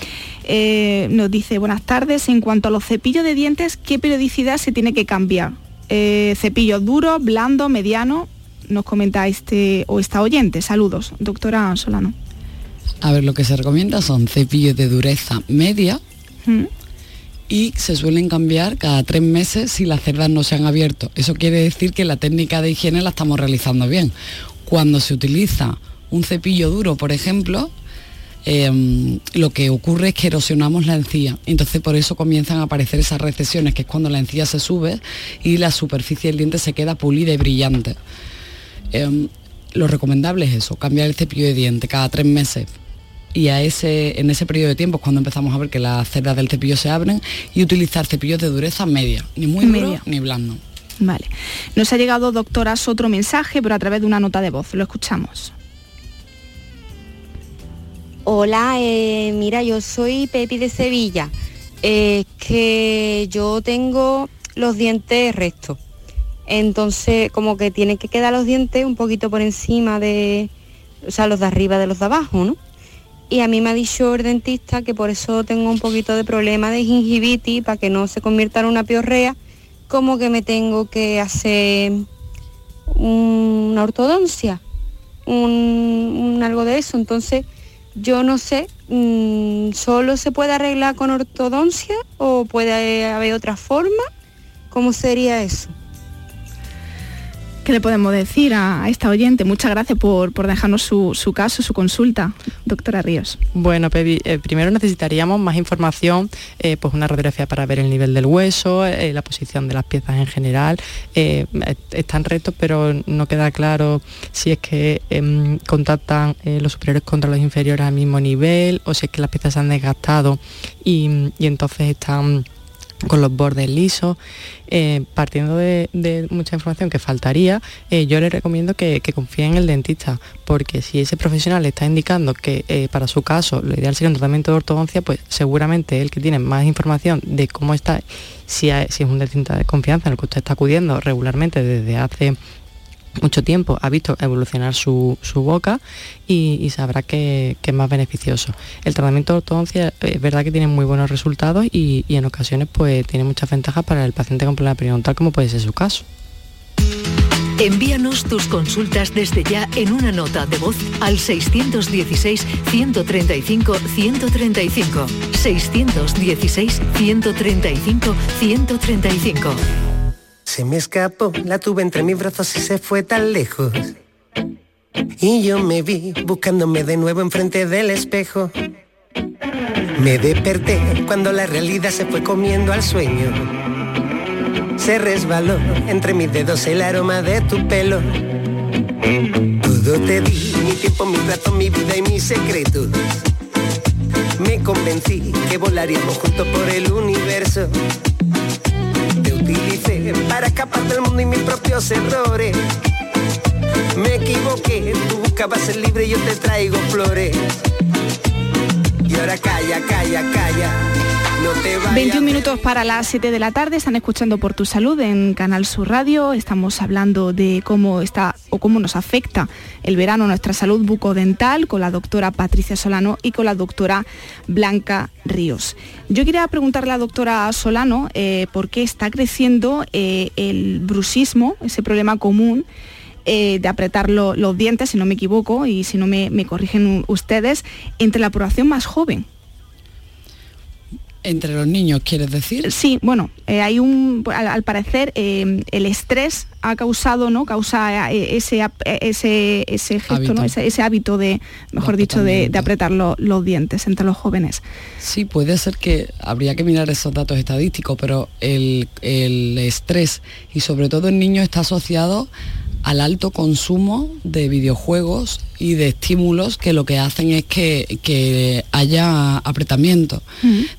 Eh, nos dice, buenas tardes, en cuanto a los cepillos de dientes, ¿qué periodicidad se tiene que cambiar? Eh, cepillo duro, blando, mediano, nos comenta este o esta oyente. Saludos, doctora Solano. A ver, lo que se recomienda son cepillos de dureza media, y se suelen cambiar cada tres meses si las cerdas no se han abierto. Eso quiere decir que la técnica de higiene la estamos realizando bien. Cuando se utiliza un cepillo duro, por ejemplo, em, lo que ocurre es que erosionamos la encía. Entonces por eso comienzan a aparecer esas recesiones, que es cuando la encía se sube y la superficie del diente se queda pulida y brillante. Em, lo recomendable es eso, cambiar el cepillo de diente cada tres meses y a ese, en ese periodo de tiempo es cuando empezamos a ver que las cerdas del cepillo se abren y utilizar cepillos de dureza media, ni muy media ni blando. Vale. Nos ha llegado, doctoras, otro mensaje, pero a través de una nota de voz. Lo escuchamos. Hola, eh, mira, yo soy Pepi de Sevilla. Es que yo tengo los dientes rectos. Entonces, como que tienen que quedar los dientes un poquito por encima de, o sea, los de arriba de los de abajo, ¿no? Y a mí me ha dicho el dentista que por eso tengo un poquito de problema de gingivitis, para que no se convierta en una piorrea, como que me tengo que hacer una ortodoncia, un, algo de eso. Entonces, yo no sé, mm, ¿solo se puede arreglar con ortodoncia o puede haber otra forma? ¿Cómo sería eso? ¿Qué le podemos decir a, esta oyente? Muchas gracias por, dejarnos su, caso, su consulta, doctora Ríos. Bueno, Pepi, eh, primero necesitaríamos más información, eh, pues una radiografía para ver el nivel del hueso, eh, la posición de las piezas en general. están rectos, pero no queda claro si es que em, contactan los superiores contra los inferiores al mismo nivel o si es que las piezas se han desgastado y entonces están con los bordes lisos. Eh, partiendo de, mucha información que faltaría, eh, yo le recomiendo que, confíe en el dentista, porque si ese profesional le está indicando que eh, para su caso lo ideal sería un tratamiento de ortodoncia, pues seguramente el que tiene más información de cómo está, si, si es un dentista de confianza en el que usted está acudiendo regularmente desde hace mucho tiempo ha visto evolucionar su, boca y, sabrá que, es más beneficioso. El tratamiento de ortodoncia es verdad que tiene muy buenos resultados y, en ocasiones pues tiene muchas ventajas para el paciente con problema periodontal como puede ser su caso. Envíanos tus consultas desde ya en una nota de voz al 616-135-135. 616-135-135. Se me escapó, la tuve entre mis brazos y se fue tan lejos. Y yo me vi buscándome de nuevo enfrente del espejo. Me desperté cuando la realidad se fue comiendo al sueño. Se resbaló entre mis dedos el aroma de tu pelo. Todo te di, mi tiempo, mi rato, mi vida y mis secretos. Me convencí que volaríamos juntos por el universo. Para escapar del mundo y mis propios errores. Me equivoqué, tú buscabas ser libre y yo te traigo flores. Y ahora calla, calla, calla. No te vayas. 21 minutos para las 7 de la tarde, están escuchando por tu salud en Canal Sur Radio. Estamos hablando de cómo está o cómo nos afecta el verano nuestra salud bucodental con la doctora Patricia Solano y con la doctora Blanca Ríos. Yo quería preguntarle a la doctora Solano eh, por qué está creciendo eh, el bruxismo, ese problema común eh, de apretar lo- los dientes, si no me equivoco, y si no me, me corrigen ustedes, entre la población más joven. Entre los niños, ¿quieres decir? Sí, bueno, eh, hay un, al, al parecer eh, el estrés ha causado, ¿no? Causa eh, ese, ese, ese gesto, Hábito. ¿no? Ese, ese hábito de, mejor dicho, de, de apretar lo- los dientes entre los jóvenes. Sí, puede ser que habría que mirar esos datos estadísticos, pero el, el estrés y sobre todo en niños está asociado al alto consumo de videojuegos y de estímulos que lo que hacen es que, que haya apretamiento.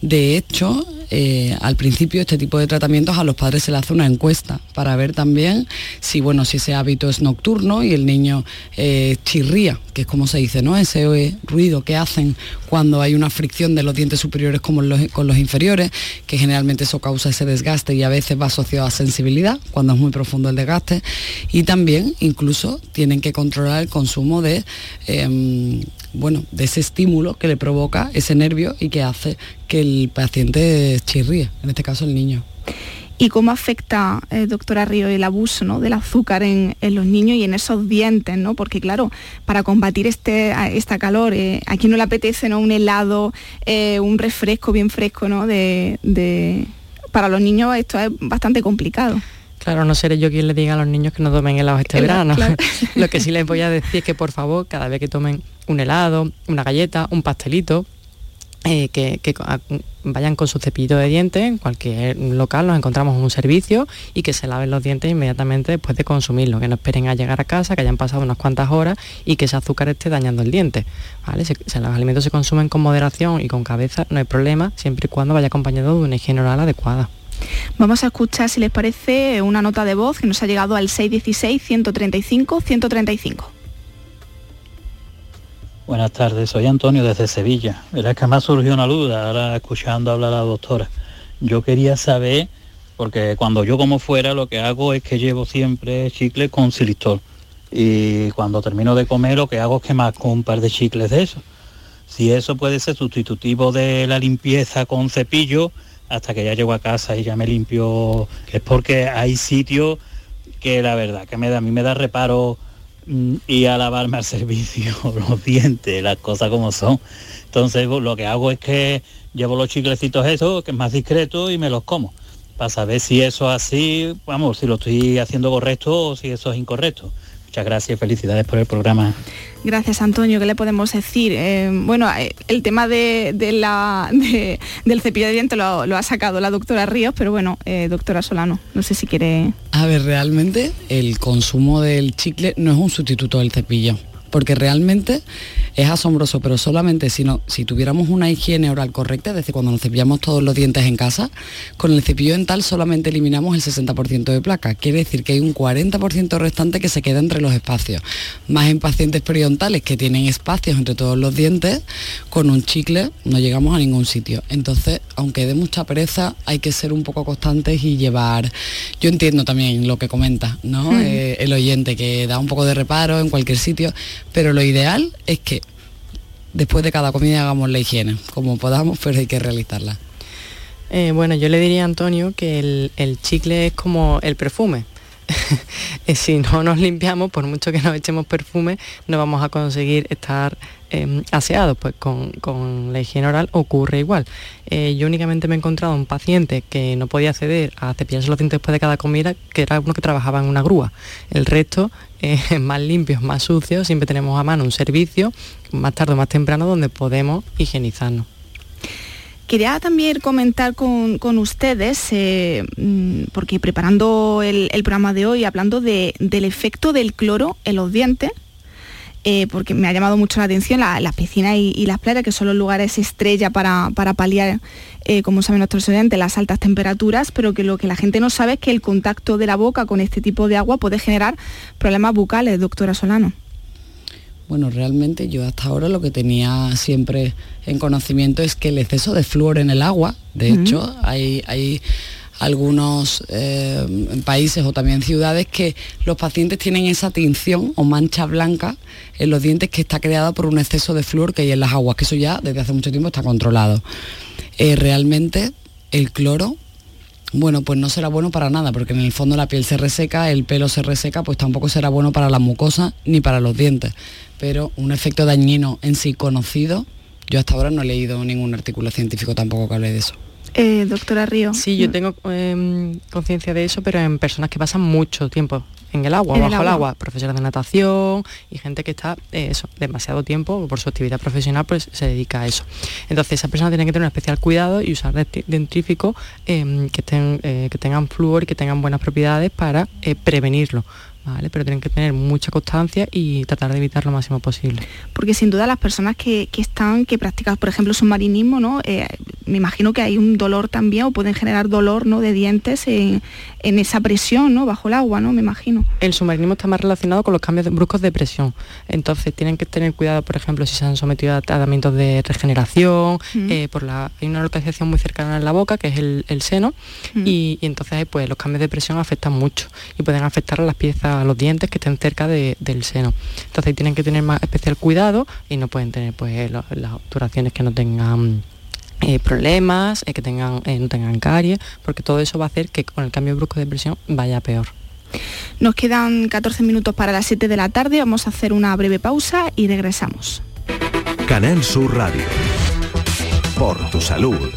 De hecho, eh, al principio este tipo de tratamientos a los padres se le hace una encuesta para ver también si bueno si ese hábito es nocturno y el niño eh, chirría, que es como se dice, ¿no? Ese eh, ruido que hacen cuando hay una fricción de los dientes superiores con los, con los inferiores, que generalmente eso causa ese desgaste y a veces va asociado a sensibilidad, cuando es muy profundo el desgaste. Y también incluso tienen que controlar el consumo de em, bueno, de ese estímulo que le provoca ese nervio y que hace que el paciente chirríe, en este caso el niño. ¿Y cómo afecta, eh, doctora Río, el abuso ¿no? del azúcar en, los niños y en esos dientes? ¿no? Porque claro, para combatir este, esta calor, eh, a quien no le apetece ¿no? un helado, eh, un refresco bien fresco, ¿no? De- Para los niños esto es bastante complicado. Claro, no seré yo quien le diga a los niños que no tomen helados este verano. claro. Lo que sí les voy a decir es que por favor, cada vez que tomen un helado, una galleta, un pastelito, eh, que, que a- vayan con su cepillito de dientes, en cualquier local nos encontramos un servicio y que se laven los dientes inmediatamente después de consumirlo, que no esperen a llegar a casa, que hayan pasado unas cuantas horas y que ese azúcar esté dañando el diente. ¿vale? Si, si los alimentos se consumen con moderación y con cabeza, no hay problema, siempre y cuando vaya acompañado de una higiene oral adecuada. Vamos a escuchar, si les parece, una nota de voz que nos ha llegado al 616-135-135. Buenas tardes, soy Antonio desde Sevilla. Verás que me ha surgido una duda ahora escuchando hablar a la doctora. Yo quería saber, porque cuando yo como fuera lo que hago es que llevo siempre chicle con xilitol. Y cuando termino de comer lo que hago es que marco un par de chicles de eso. Si eso puede ser sustitutivo de la limpieza con cepillo, hasta que ya llego a casa y ya me limpio, es porque hay sitios que la verdad que me da, a mí me da reparo mm, ir a lavarme al servicio los dientes, las cosas como son. Entonces pues, lo que hago es que llevo los chiclecitos esos, que es más discreto, y me los como. Para saber si eso es así, vamos, si lo estoy haciendo correcto o si eso es incorrecto. Muchas gracias felicidades por el programa. Gracias, Antonio. ¿Qué le podemos decir? Eh, bueno, eh, el tema de, de la, de- del cepillo de dientes lo, lo ha sacado la doctora Ríos, pero bueno, eh, doctora Solano, no sé si quiere... A ver, realmente el consumo del chicle no es un sustituto del cepillo, porque realmente es asombroso, pero solamente si, no, si tuviéramos una higiene oral correcta, es decir, cuando nos cepillamos todos los dientes en casa, con el cepillo dental solamente eliminamos el 60% de placa. Quiere decir que hay un 40% restante que se queda entre los espacios. Más en pacientes periodontales que tienen espacios entre todos los dientes, con un chicle no llegamos a ningún sitio. Entonces, aunque dé mucha pereza, hay que ser un poco constantes y llevar... Yo entiendo también lo que comenta, ¿no? Mm. Eh, el oyente, que da un poco de reparo en cualquier sitio, pero lo ideal es que después de cada comida hagamos la higiene, como podamos, pero hay que realizarla. Eh, bueno, yo le diría a Antonio que el, el chicle es como el perfume. eh, si no nos limpiamos, por mucho que nos echemos perfume, no vamos a conseguir estar em, aseados. Pues con, la higiene oral ocurre igual. Eh, yo únicamente me he encontrado un paciente que no podía acceder a cepillarse los dientes después de cada comida, que era uno que trabajaba en una grúa. El resto, eh, más limpios, más sucios, siempre tenemos a mano un servicio, más tarde más temprano, donde podemos higienizarnos. Quería también comentar con, ustedes, eh, mm, porque preparando el, programa de hoy, hablando del efecto del cloro en los dientes, eh, porque me ha llamado mucho la atención las piscinas y, las playas, que son los lugares estrella para, paliar, eh, como saben nuestros oyentes, las altas temperaturas, pero que lo que la gente no sabe es que el contacto de la boca con este tipo de agua puede generar problemas bucales, doctora Solano. Bueno, realmente yo hasta ahora lo que tenía siempre en conocimiento es que el exceso de flúor en el agua, de hecho, hay, hay algunos eh, países o también ciudades que los pacientes tienen esa tinción o mancha blanca en los dientes que está creada por un exceso de flúor que hay en las aguas, que eso ya desde hace mucho tiempo está controlado. Eh, realmente el cloro bueno, pues no será bueno para nada, porque en el fondo la piel se reseca, el pelo se reseca, pues tampoco será bueno para la mucosa ni para los dientes. Pero un efecto dañino en sí conocido, yo hasta ahora no he leído ningún artículo científico tampoco que hable de eso. Eh, doctora Río. Sí, yo tengo em, conciencia de eso, pero en personas que pasan mucho tiempo en el agua, bajo el agua. profesores de natación y gente que está eh, eso, demasiado tiempo, por su actividad profesional, pues se dedica a eso. Entonces esa persona tiene que tener un especial cuidado y usar dentífricos em, que, eh, que tengan flúor y que tengan buenas propiedades para eh, prevenirlo. Pero tienen que tener mucha constancia y tratar de evitar lo máximo posible. Porque sin duda las personas que, están, que practican, por ejemplo, submarinismo, ¿no? Eh, me imagino que hay un dolor también o pueden generar dolor ¿no? de dientes en, esa presión ¿no? bajo el agua, ¿no? Me imagino. El submarinismo está más relacionado con los cambios bruscos de presión. Entonces tienen que tener cuidado, por ejemplo, si se han sometido a tratamientos de regeneración, eh, por la, hay una localización muy cercana en la boca, que es el, seno, y, y, entonces pues los cambios de presión afectan mucho y pueden afectar a las piezas los dientes que estén cerca del seno. Entonces tienen que tener más especial cuidado y no pueden tener pues las obturaciones que no tengan eh, problemas, eh, que tengan, eh, no tengan caries, porque todo eso va a hacer que con el cambio brusco de presión vaya peor. Nos quedan 14 minutos para las 7 de la tarde, vamos a hacer una breve pausa y regresamos. Canal Sur Radio. Por tu salud.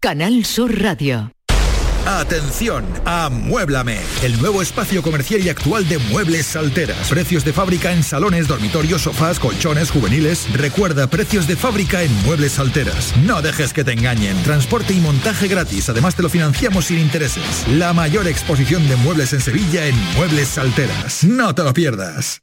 Canal Sur Radio. Atención, Amuéblame, el nuevo espacio comercial y actual de Muebles Salteras. Precios de fábrica en salones, dormitorios, sofás, colchones, juveniles. Recuerda, precios de fábrica en Muebles Salteras. No dejes que te engañen. Transporte y montaje gratis. Además te lo financiamos sin intereses. La mayor exposición de muebles en Sevilla en Muebles Salteras. No te lo pierdas.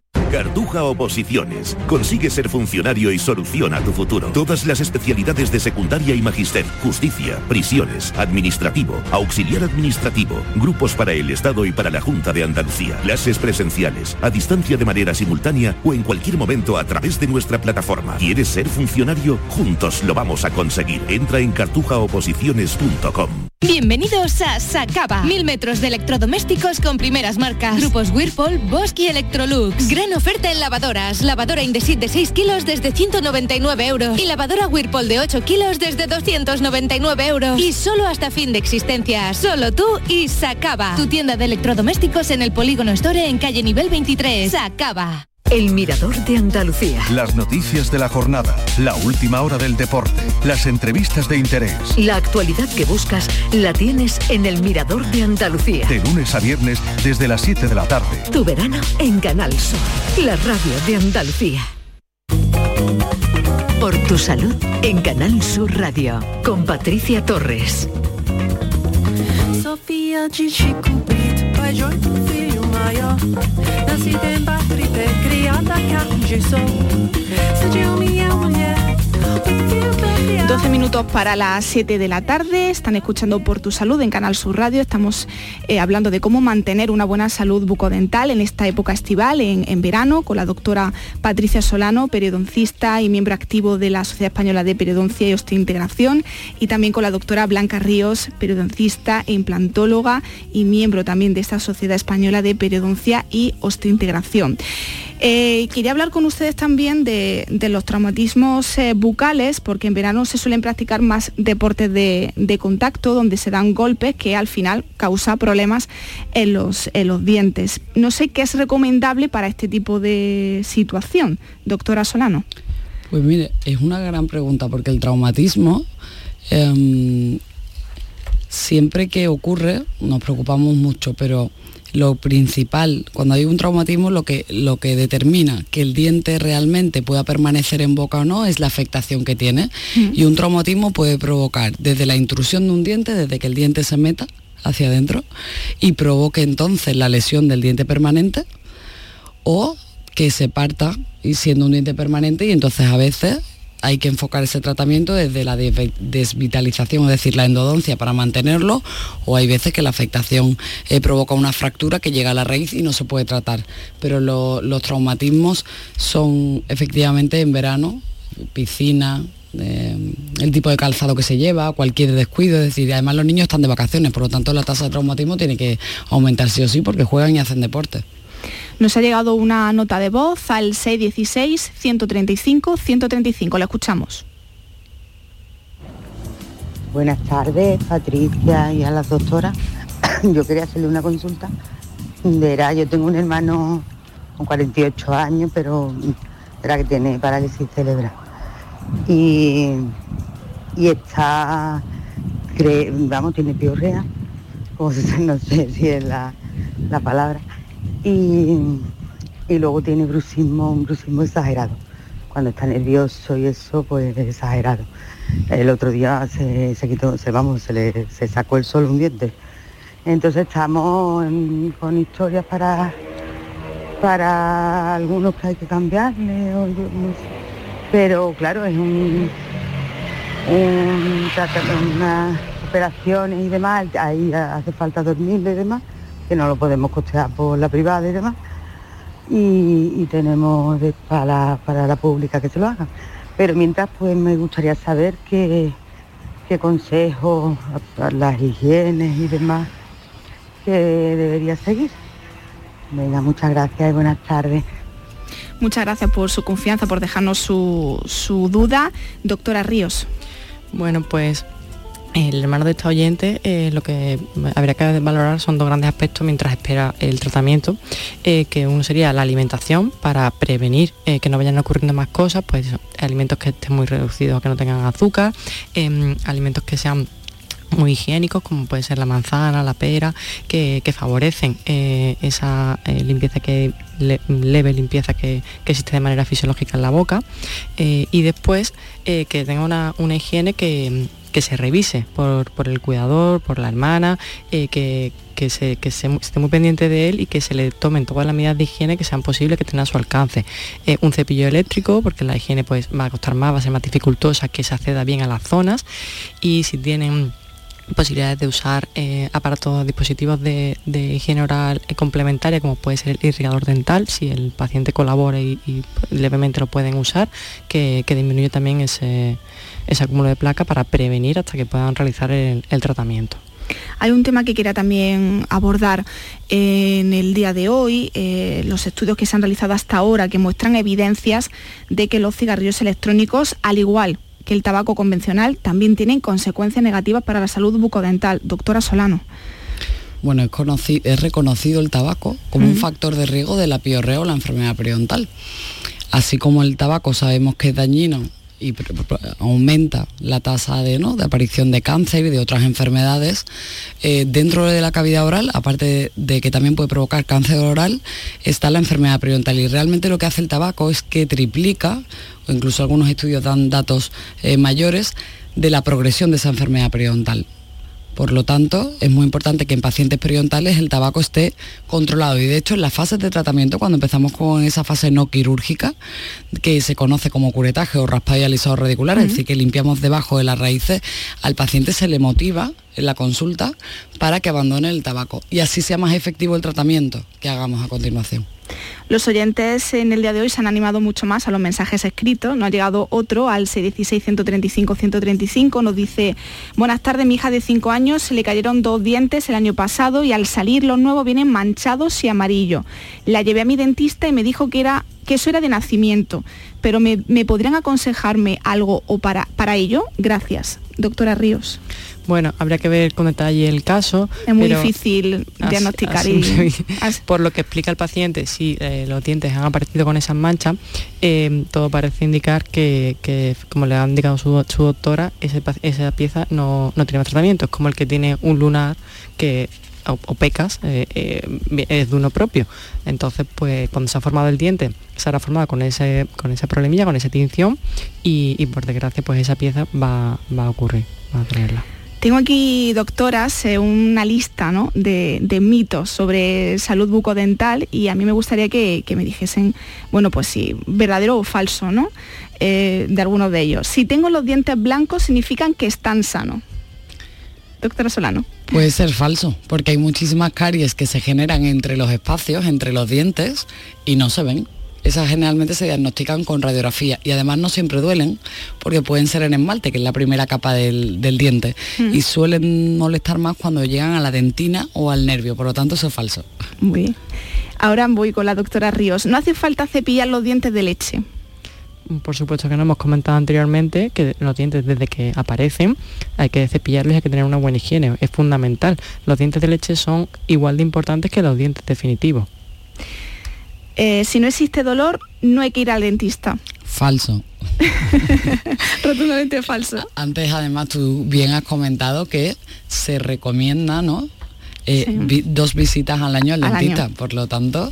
Cartuja Oposiciones. Consigue ser funcionario y soluciona tu futuro. Todas las especialidades de secundaria y magister, justicia, prisiones, administrativo, auxiliar administrativo, grupos para el Estado y para la Junta de Andalucía, clases presenciales, a distancia de manera simultánea o en cualquier momento a través de nuestra plataforma. ¿Quieres ser funcionario? Juntos lo vamos a conseguir. Entra en cartujaoposiciones.com. Bienvenidos a Sacaba. Mil metros de electrodomésticos con primeras marcas. Grupos Whirlpool, Bosch y Electrolux. Gran oferta en lavadoras. Lavadora Indesit de 6 kilos desde 199 euros. Y lavadora Whirlpool de 8 kilos desde 299 euros. Y solo hasta fin de existencia. Solo tú y Sacaba. Tu tienda de electrodomésticos en el Polígono Store en calle nivel 23. Sacaba. El Mirador de Andalucía. Las noticias de la jornada, la última hora del deporte, las entrevistas de interés. La actualidad que buscas la tienes en El Mirador de Andalucía. De lunes a viernes desde las 7 de la tarde. Tu verano en Canal Sur, la radio de Andalucía. Por tu salud en Canal Sur Radio con Patricia Torres. Sofía maio Nascida em Batrité, criada cá em so. Sede homem e mulher, o filho 12 minutos para las 7 de la tarde, están escuchando Por tu Salud en Canal Sur Radio, estamos eh, hablando de cómo mantener una buena salud bucodental en esta época estival, en, verano, con la doctora Patricia Solano, periodoncista y miembro activo de la Sociedad Española de Periodoncia y Osteointegración, y también con la doctora Blanca Ríos, periodoncista e implantóloga y miembro también de esta Sociedad Española de Periodoncia y Osteointegración. Eh, quería hablar con ustedes también de, los traumatismos eh, bucales, porque en verano se suelen practicar más deportes de, de contacto, donde se dan golpes que al final causa problemas en los, en los dientes. No sé qué es recomendable para este tipo de situación, doctora Solano. Pues mire, es una gran pregunta porque el traumatismo em, siempre que ocurre nos preocupamos mucho, pero lo principal, cuando hay un traumatismo, lo que, lo que determina que el diente realmente pueda permanecer en boca o no es la afectación que tiene. Y un traumatismo puede provocar desde la intrusión de un diente, desde que el diente se meta hacia adentro, y provoque entonces la lesión del diente permanente, o que se parta y siendo un diente permanente y entonces a veces hay que enfocar ese tratamiento desde la de- desvitalización, es decir, la endodoncia para mantenerlo, o hay veces que la afectación eh, provoca una fractura que llega a la raíz y no se puede tratar. Pero lo- los traumatismos son efectivamente en verano, piscina, eh, el tipo de calzado que se lleva, cualquier descuido, es decir, además los niños están de vacaciones, por lo tanto la tasa de traumatismo tiene que aumentar sí o sí porque juegan y hacen deporte. Nos ha llegado una nota de voz al 616-135-135. La escuchamos. Buenas tardes, Patricia y a las doctoras. Yo quería hacerle una consulta. Verá, yo tengo un hermano con 48 años, pero verá que tiene parálisis cerebral. Y, y está, vamos, tiene piorrea, no sé si es la, la palabra. Y, y luego tiene bruxismo, un bruxismo exagerado. Cuando está nervioso y eso, pues es exagerado. El otro día se, se quitó, se, vamos, se le se sacó el sol un diente. Entonces estamos con historias para para algunos que hay que cambiarle, pero claro, es un, un unas operaciones y demás, ahí hace falta dormirle y demás, que no lo podemos costear por la privada y demás, y, y tenemos de- para, para la pública que se lo hagan. Pero mientras pues me gustaría saber qué, qué consejos, las higienes y demás que debería seguir. Venga, muchas gracias y buenas tardes. Muchas gracias por su confianza, por dejarnos su, su duda. Doctora Ríos. Bueno, pues el hermano de esta oyente eh, lo que habría que valorar son dos grandes aspectos mientras espera el tratamiento, eh, que uno sería la alimentación para prevenir eh, que no vayan ocurriendo más cosas, pues alimentos que estén muy reducidos, que no tengan azúcar, em, alimentos que sean muy higiénicos, como puede ser la manzana, la pera, que, favorecen esa limpieza que le- leve limpieza que, existe de manera fisiológica en la boca y después que tenga una higiene que, que se revise por, por el cuidador, por la hermana, eh, que, que se, que se- esté muy pendiente de él y que se le tomen todas las medidas de higiene que sean posibles que tengan a su alcance. Eh, un cepillo eléctrico, porque la higiene pues, va a costar más, va a ser más dificultosa, que se acceda bien a las zonas y si tienen posibilidades de usar eh, aparatos, dispositivos de, higiene oral eh, complementaria, como puede ser el irrigador dental, si el paciente colabora y, levemente lo pueden usar, que, que disminuye también ese, ese acúmulo de placa para prevenir hasta que puedan realizar el, tratamiento. Hay un tema que quería también abordar en el día de hoy, eh, los estudios que se han realizado hasta ahora que muestran evidencias de que los cigarrillos electrónicos, al igual que el tabaco convencional, también tienen consecuencias negativas para la salud bucodental. Doctora Solano. Bueno, es, es reconocido el tabaco como un factor de riesgo de la piorrea o la enfermedad periodontal. Así como el tabaco sabemos que es dañino y aumenta la tasa de, ¿no? de aparición de cáncer y de otras enfermedades, eh, dentro de la cavidad oral, aparte de, de que también puede provocar cáncer oral, está la enfermedad periodontal. Y realmente lo que hace el tabaco es que triplica, incluso algunos estudios dan datos eh, mayores, de la progresión de esa enfermedad periodontal. Por lo tanto, es muy importante que en pacientes periodontales el tabaco esté controlado. Y de hecho, en las fases de tratamiento, cuando empezamos con esa fase no quirúrgica, que se conoce como curetaje o raspado y alisado radicular, es decir, que limpiamos debajo de las raíces, al paciente se le motiva en la consulta para que abandone el tabaco y así sea más efectivo el tratamiento que hagamos a continuación. Los oyentes en el día de hoy se han animado mucho más a los mensajes escritos. Nos ha llegado otro al 616-135-135. Nos dice, buenas tardes, mi hija de 5 años se le cayeron dos dientes el año pasado y al salir los nuevos vienen manchados y amarillos. La llevé a mi dentista y me dijo que, era, que eso era de nacimiento. Pero me, ¿me podrían aconsejarme algo o para, para ello? Gracias. Doctora Ríos. Bueno, habría que ver con detalle el caso. Es muy difícil diagnosticar y- por lo que explica el paciente, si eh, los dientes han aparecido con esas manchas, eh, todo parece indicar que, que, como le ha indicado su, su doctora, ese esa pieza no, no tiene más tratamiento. Es como el que tiene un lunar que o, o pecas eh, eh, es de uno propio. Entonces, pues cuando se ha formado el diente, se habrá formado con ese, con esa problemilla, con esa tinción y, y, por desgracia pues esa pieza va, va a ocurrir, va a tenerla. Tengo aquí, doctoras, eh, una lista ¿no? de, mitos sobre salud bucodental y a mí me gustaría que, me dijesen, bueno, pues si verdadero o falso, ¿no? Eh, de algunos de ellos. Si tengo los dientes blancos, significan que están sanos. Doctora Solano. Puede ser falso, porque hay muchísimas caries que se generan entre los espacios, entre los dientes, y no se ven. Esas generalmente se diagnostican con radiografía y además no siempre duelen porque pueden ser en esmalte, que es la primera capa del, del diente, Mm. y suelen molestar más cuando llegan a la dentina o al nervio, por lo tanto eso es falso. Muy bien. Ahora voy con la doctora Ríos. No hace falta cepillar los dientes de leche. Por supuesto que no hemos comentado anteriormente que los dientes desde que aparecen hay que cepillarlos y hay que tener una buena higiene. Es fundamental. Los dientes de leche son igual de importantes que los dientes definitivos. Eh, si no existe dolor, no hay que ir al dentista. Falso. Rotundamente falso. Antes además tú bien has comentado que se recomienda, ¿no? Eh, Sí. vi- dos visitas al año al Al dentista, año. por lo tanto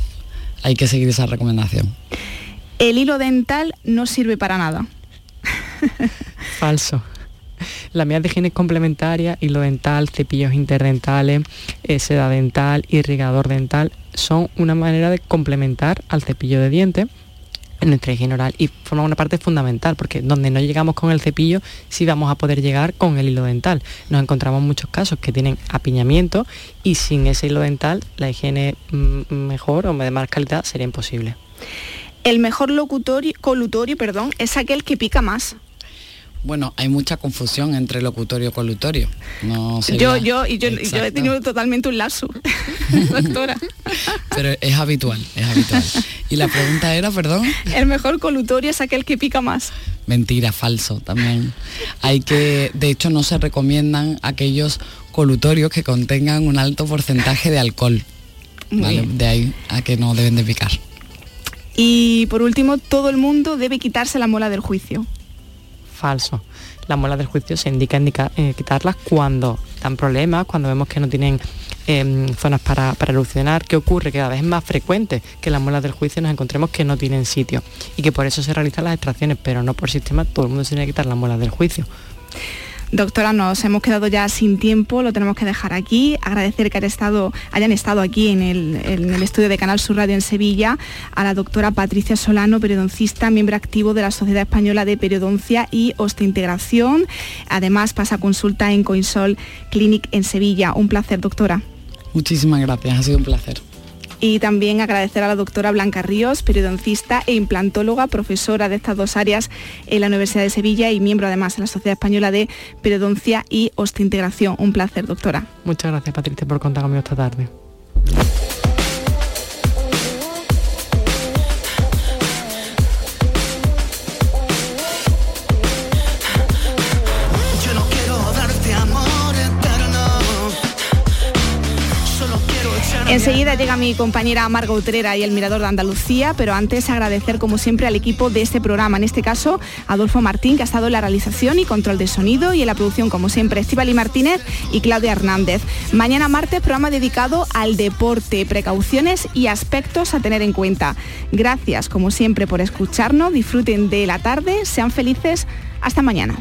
hay que seguir esa recomendación. El hilo dental no sirve para nada. Falso. La medida de higiene complementaria, hilo dental, cepillos interdentales, eh, seda dental, irrigador dental, son una manera de complementar al cepillo de dientes en nuestra higiene oral y forman una parte fundamental porque donde no llegamos con el cepillo sí vamos a poder llegar con el hilo dental. Nos encontramos muchos casos que tienen apiñamiento y sin ese hilo dental la higiene mm, mejor o de más calidad sería imposible. El mejor locutorio, colutorio perdón, es aquel que pica más. Bueno, hay mucha confusión entre locutorio y colutorio. No Yo, yo, y yo, he tenido totalmente un lazo, doctora. Pero es habitual, es habitual. Y la pregunta era, perdón, El mejor colutorio es aquel que pica más. mentira, falso también. Hay que, de hecho, no se recomiendan aquellos colutorios que contengan un alto porcentaje de alcohol. ¿vale? De ahí a que no deben de picar. Y por último, todo el mundo debe quitarse la mola del juicio. Falso. Las muelas del juicio se indica, indica- eh, quitarlas cuando dan problemas, cuando vemos que no tienen em, zonas para, para erupcionar. ¿Qué ocurre? Que cada vez es más frecuente que las muelas del juicio nos encontremos que no tienen sitio y que por eso se realizan las extracciones, pero no por sistema, todo el mundo se tiene que quitar las muelas del juicio. Doctora, nos hemos quedado ya sin tiempo, lo tenemos que dejar aquí. Agradecer que estado, hayan estado aquí en el, en el estudio de Canal Sur Radio en Sevilla a la doctora Patricia Solano, periodoncista, miembro activo de la Sociedad Española de Periodoncia y Osteointegración. Además, pasa consulta en Coinsol Clinic en Sevilla. Un placer, doctora. Muchísimas gracias, ha sido un placer. Y también agradecer a la doctora Blanca Ríos, periodoncista e implantóloga, profesora de estas dos áreas en la Universidad de Sevilla y miembro además de la Sociedad Española de Periodoncia y Osteointegración. Un placer, doctora. Muchas gracias Patricia por contar conmigo esta tarde. Enseguida llega mi compañera Marga Utrera y el Mirador de Andalucía, pero antes agradecer como siempre al equipo de este programa, en este caso Adolfo Martín, que ha estado en la realización y control de sonido y en la producción como siempre Estivali Martínez y Claudia Hernández. Mañana martes programa dedicado al deporte, precauciones y aspectos a tener en cuenta. Gracias como siempre por escucharnos, disfruten de la tarde, sean felices, hasta mañana.